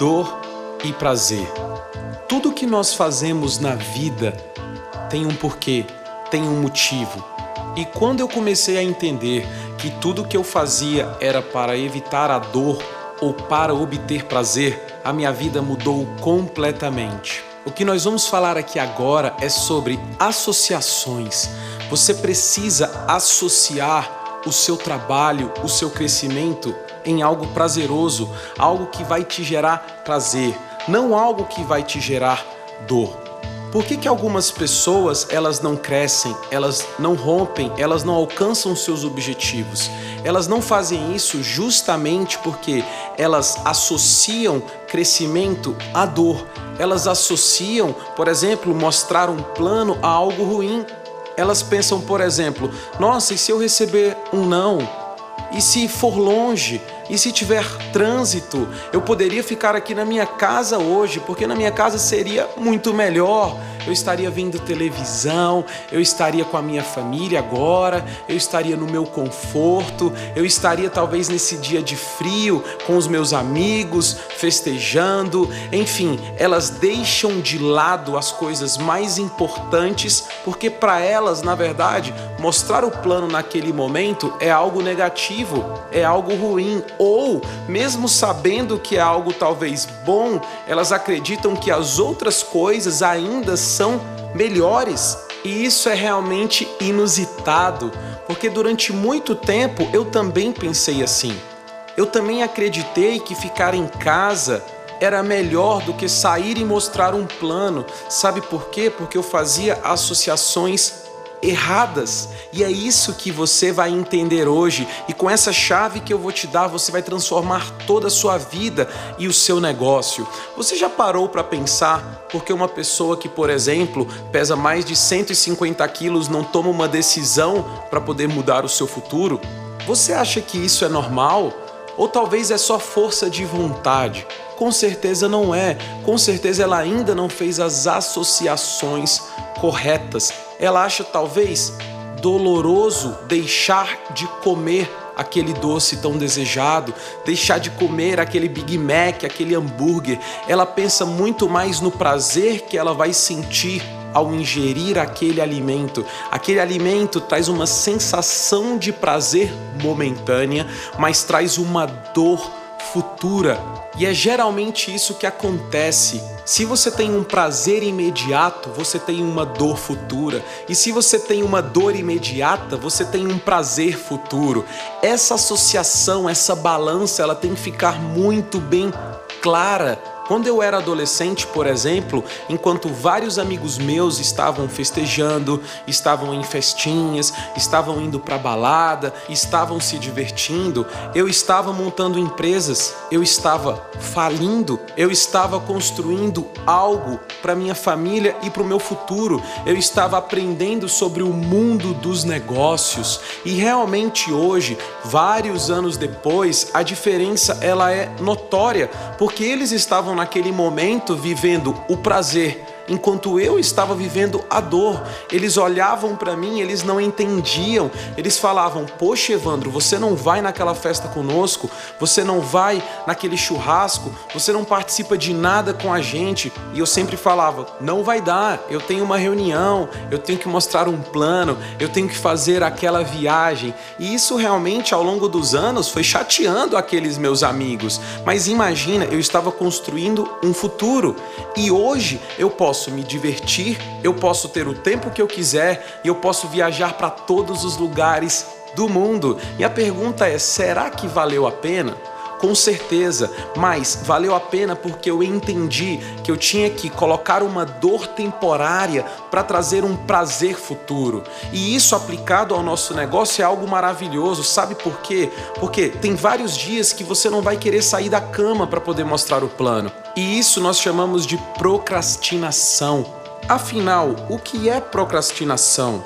dor e prazer. Tudo que nós fazemos na vida tem um porquê, tem um motivo. E quando eu comecei a entender que tudo que eu fazia era para evitar a dor ou para obter prazer, a minha vida mudou completamente. O que nós vamos falar aqui agora é sobre associações. Você precisa associar o seu trabalho, o seu crescimento em algo prazeroso, algo que vai te gerar prazer, não algo que vai te gerar dor. Por que, que algumas pessoas elas não crescem, elas não rompem, elas não alcançam seus objetivos? Elas não fazem isso justamente porque elas associam crescimento à dor. Elas associam, por exemplo, mostrar um plano a algo ruim. Elas pensam, por exemplo, nossa, e se eu receber um não? E se for longe? E se tiver trânsito? Eu poderia ficar aqui na minha casa hoje, porque na minha casa seria muito melhor eu estaria vendo televisão, eu estaria com a minha família agora, eu estaria no meu conforto, eu estaria talvez nesse dia de frio com os meus amigos, festejando. Enfim, elas deixam de lado as coisas mais importantes, porque para elas, na verdade, mostrar o plano naquele momento é algo negativo, é algo ruim, ou mesmo sabendo que é algo talvez bom, elas acreditam que as outras coisas ainda são melhores. E isso é realmente inusitado, porque durante muito tempo eu também pensei assim. Eu também acreditei que ficar em casa era melhor do que sair e mostrar um plano. Sabe por quê? Porque eu fazia associações erradas. E é isso que você vai entender hoje. E com essa chave que eu vou te dar, você vai transformar toda a sua vida e o seu negócio. Você já parou para pensar porque uma pessoa que, por exemplo, pesa mais de 150 quilos não toma uma decisão para poder mudar o seu futuro? Você acha que isso é normal? Ou talvez é só força de vontade? Com certeza não é. Com certeza ela ainda não fez as associações corretas. Ela acha talvez doloroso deixar de comer aquele doce tão desejado, deixar de comer aquele Big Mac, aquele hambúrguer. Ela pensa muito mais no prazer que ela vai sentir ao ingerir aquele alimento. Aquele alimento traz uma sensação de prazer momentânea, mas traz uma dor futura. E é geralmente isso que acontece. Se você tem um prazer imediato, você tem uma dor futura. E se você tem uma dor imediata, você tem um prazer futuro. Essa associação, essa balança, ela tem que ficar muito bem clara quando eu era adolescente, por exemplo, enquanto vários amigos meus estavam festejando, estavam em festinhas, estavam indo para balada, estavam se divertindo, eu estava montando empresas, eu estava falindo, eu estava construindo algo para minha família e para o meu futuro. Eu estava aprendendo sobre o mundo dos negócios e realmente hoje, vários anos depois, a diferença ela é notória, porque eles estavam naquele momento vivendo o prazer enquanto eu estava vivendo a dor. Eles olhavam para mim, eles não entendiam. Eles falavam: Poxa, Evandro, você não vai naquela festa conosco, você não vai naquele churrasco, você não participa de nada com a gente. E eu sempre falava: Não vai dar, eu tenho uma reunião, eu tenho que mostrar um plano, eu tenho que fazer aquela viagem. E isso realmente ao longo dos anos foi chateando aqueles meus amigos. Mas imagina, eu estava construindo um futuro e hoje eu posso posso me divertir, eu posso ter o tempo que eu quiser e eu posso viajar para todos os lugares do mundo. E a pergunta é: será que valeu a pena? Com certeza, mas valeu a pena porque eu entendi que eu tinha que colocar uma dor temporária para trazer um prazer futuro. E isso aplicado ao nosso negócio é algo maravilhoso. Sabe por quê? Porque tem vários dias que você não vai querer sair da cama para poder mostrar o plano. E isso nós chamamos de procrastinação. Afinal, o que é procrastinação?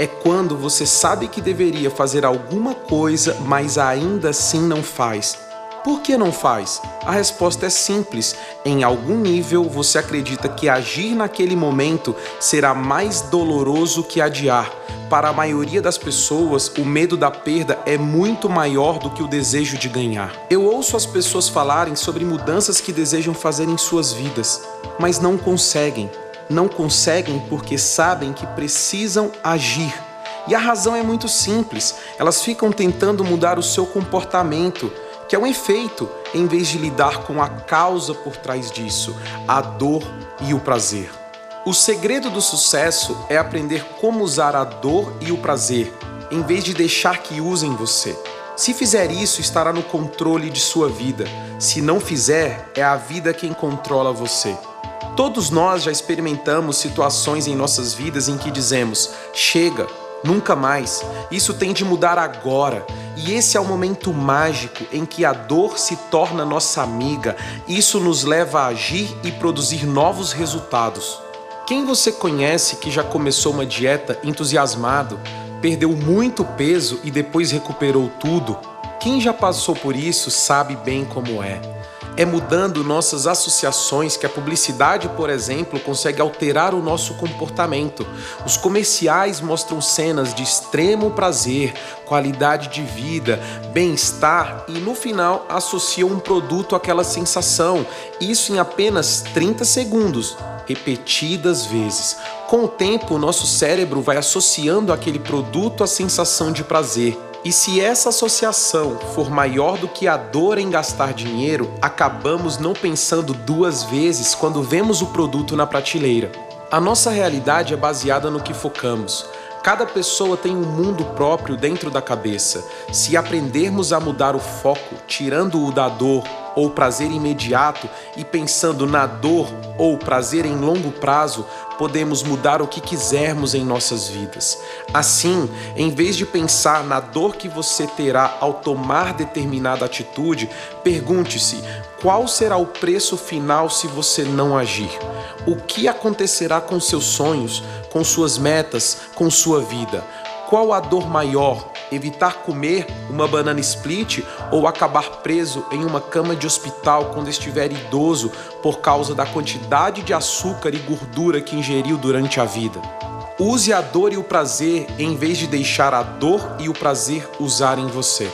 É quando você sabe que deveria fazer alguma coisa, mas ainda assim não faz. Por que não faz? A resposta é simples. Em algum nível você acredita que agir naquele momento será mais doloroso que adiar. Para a maioria das pessoas, o medo da perda é muito maior do que o desejo de ganhar. Eu ouço as pessoas falarem sobre mudanças que desejam fazer em suas vidas, mas não conseguem. Não conseguem porque sabem que precisam agir. E a razão é muito simples: elas ficam tentando mudar o seu comportamento que é um efeito, em vez de lidar com a causa por trás disso, a dor e o prazer. O segredo do sucesso é aprender como usar a dor e o prazer, em vez de deixar que usem você. Se fizer isso, estará no controle de sua vida. Se não fizer, é a vida quem controla você. Todos nós já experimentamos situações em nossas vidas em que dizemos: chega, Nunca mais. Isso tem de mudar agora. E esse é o momento mágico em que a dor se torna nossa amiga. Isso nos leva a agir e produzir novos resultados. Quem você conhece que já começou uma dieta entusiasmado, perdeu muito peso e depois recuperou tudo? Quem já passou por isso sabe bem como é. É mudando nossas associações que a publicidade, por exemplo, consegue alterar o nosso comportamento. Os comerciais mostram cenas de extremo prazer, qualidade de vida, bem-estar e no final associam um produto àquela sensação. Isso em apenas 30 segundos, repetidas vezes. Com o tempo, o nosso cérebro vai associando aquele produto à sensação de prazer. E se essa associação for maior do que a dor em gastar dinheiro, acabamos não pensando duas vezes quando vemos o produto na prateleira. A nossa realidade é baseada no que focamos. Cada pessoa tem um mundo próprio dentro da cabeça. Se aprendermos a mudar o foco, tirando-o da dor ou prazer imediato e pensando na dor ou prazer em longo prazo, podemos mudar o que quisermos em nossas vidas. Assim, em vez de pensar na dor que você terá ao tomar determinada atitude, pergunte-se: qual será o preço final se você não agir? O que acontecerá com seus sonhos, com suas metas, com sua vida? Qual a dor maior? Evitar comer uma banana split ou acabar preso em uma cama de hospital quando estiver idoso por causa da quantidade de açúcar e gordura que ingeriu durante a vida? Use a dor e o prazer em vez de deixar a dor e o prazer usarem você.